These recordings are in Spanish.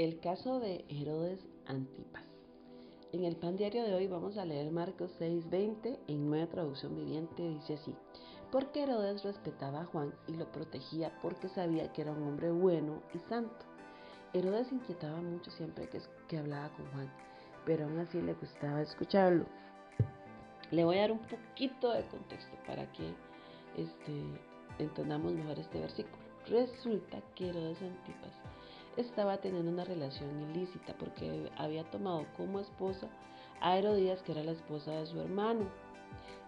El caso de Herodes Antipas. En el pan diario de hoy vamos a leer Marcos 6:20 en nueva traducción viviente. Dice así, porque Herodes respetaba a Juan y lo protegía porque sabía que era un hombre bueno y santo. Herodes inquietaba mucho siempre que, que hablaba con Juan, pero aún así le gustaba escucharlo. Le voy a dar un poquito de contexto para que este, entendamos mejor este versículo. Resulta que Herodes Antipas estaba teniendo una relación ilícita porque había tomado como esposa a Herodías, que era la esposa de su hermano.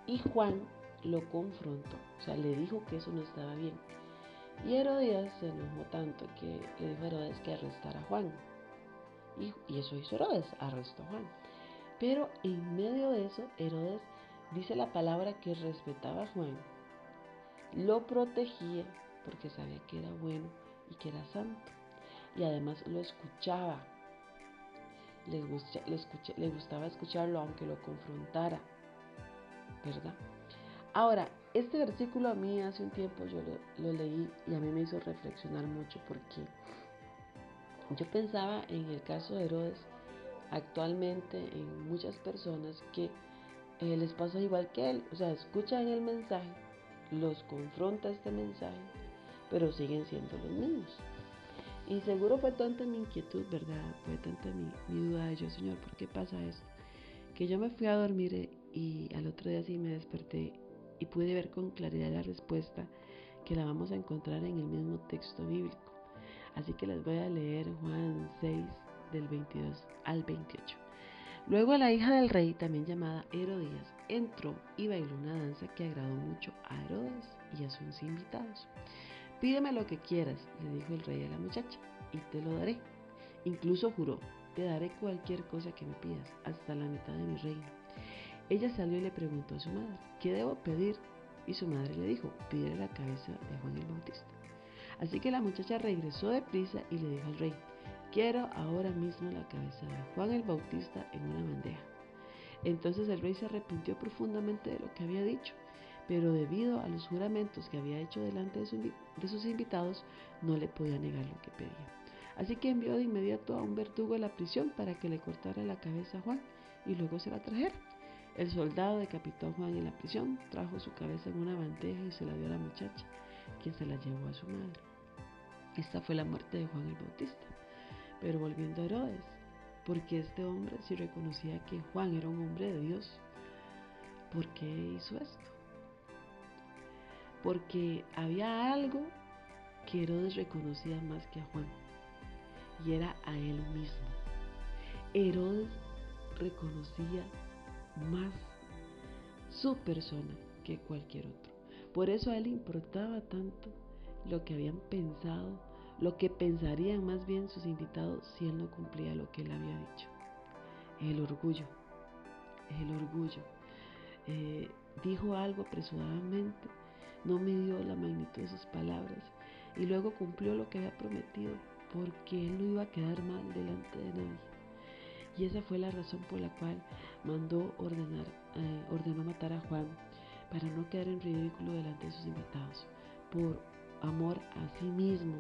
Y Juan lo confrontó, o sea, le dijo que eso no estaba bien. Y Herodías se enojó tanto que le dijo a Herodes que arrestara a Juan. Y, y eso hizo Herodes, arrestó a Juan. Pero en medio de eso, Herodes dice la palabra que respetaba a Juan, lo protegía porque sabía que era bueno y que era santo y además lo escuchaba. Le, le, gustaba escucharlo aunque lo confrontara, ¿verdad? Ahora, este versículo a mí hace un tiempo yo lo, lo leí y a mí me hizo reflexionar mucho porque yo pensaba en el caso de Herodes, actualmente en muchas personas que eh, les pasa igual que él, o sea, escuchan el mensaje, los confronta este mensaje, pero siguen siendo los mismos. Y seguro fue tanta mi inquietud, ¿verdad? Fue tanta mi, duda de yo, Señor, ¿por qué pasa esto? Que yo me fui a dormir y al otro día sí me desperté y pude ver con claridad la respuesta que la vamos a encontrar en el mismo texto bíblico. Así que les voy a leer Juan 6 del 22 al 28. Luego la hija del rey, también llamada Herodías, entró y bailó una danza que agradó mucho a Herodes y a sus invitados. Pídeme lo que quieras, le dijo el rey a la muchacha, y te lo daré. Incluso juró, te daré cualquier cosa que me pidas, hasta la mitad de mi reino. Ella salió y le preguntó a su madre, ¿qué debo pedir? Y su madre le dijo, pídele la cabeza de Juan el Bautista. Así que la muchacha regresó deprisa y le dijo al rey, quiero ahora mismo la cabeza de Juan el Bautista en una bandeja. Entonces el rey se arrepintió profundamente de lo que había dicho pero debido a los juramentos que había hecho delante de, sus invitados, no le podía negar lo que pedía. Así que envió de inmediato a un verdugo a la prisión para que le cortara la cabeza a Juan y luego se la trajera. El soldado decapitó a Juan en la prisión, trajo su cabeza en una bandeja y se la dio a la muchacha, quien se la llevó a su madre. Esta fue la muerte de Juan el Bautista. Pero volviendo a Herodes, porque este hombre si reconocía que Juan era un hombre de Dios, ¿por qué hizo esto? Porque había algo que Herodes reconocía más que a Juan, y era a él mismo. Herodes reconocía más su persona que cualquier otro. Por eso a él importaba tanto lo que habían pensado, lo que pensarían más bien sus invitados si él no cumplía lo que él había dicho. El orgullo, el orgullo. Eh, dijo algo apresuradamente no midió la magnitud de sus palabras y luego cumplió lo que había prometido porque él no iba a quedar mal delante de nadie. Y esa fue la razón por la cual mandó ordenar, eh, ordenó matar a Juan para no quedar en ridículo delante de sus invitados, por amor a sí mismo.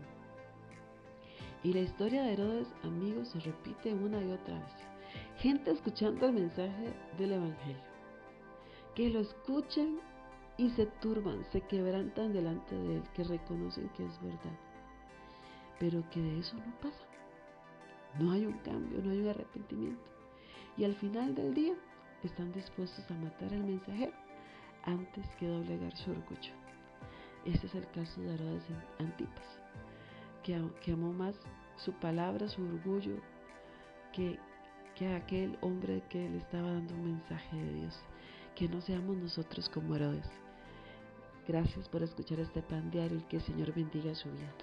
Y la historia de Herodes, amigos, se repite una y otra vez. Gente escuchando el mensaje del Evangelio, que lo escuchan y se turban, se quebrantan delante de Él, que reconocen que es verdad, pero que de eso no pasa. No hay un cambio, no hay un arrepentimiento. Y al final del día están dispuestos a matar al mensajero antes que doblegar su orgullo. Este es el caso de Herodes Antipas, que, que amó más su palabra, su orgullo, que, que aquel hombre que le estaba dando un mensaje de Dios. Que no seamos nosotros como Herodes, Gracias por escuchar este pan diario y que el Señor bendiga su vida.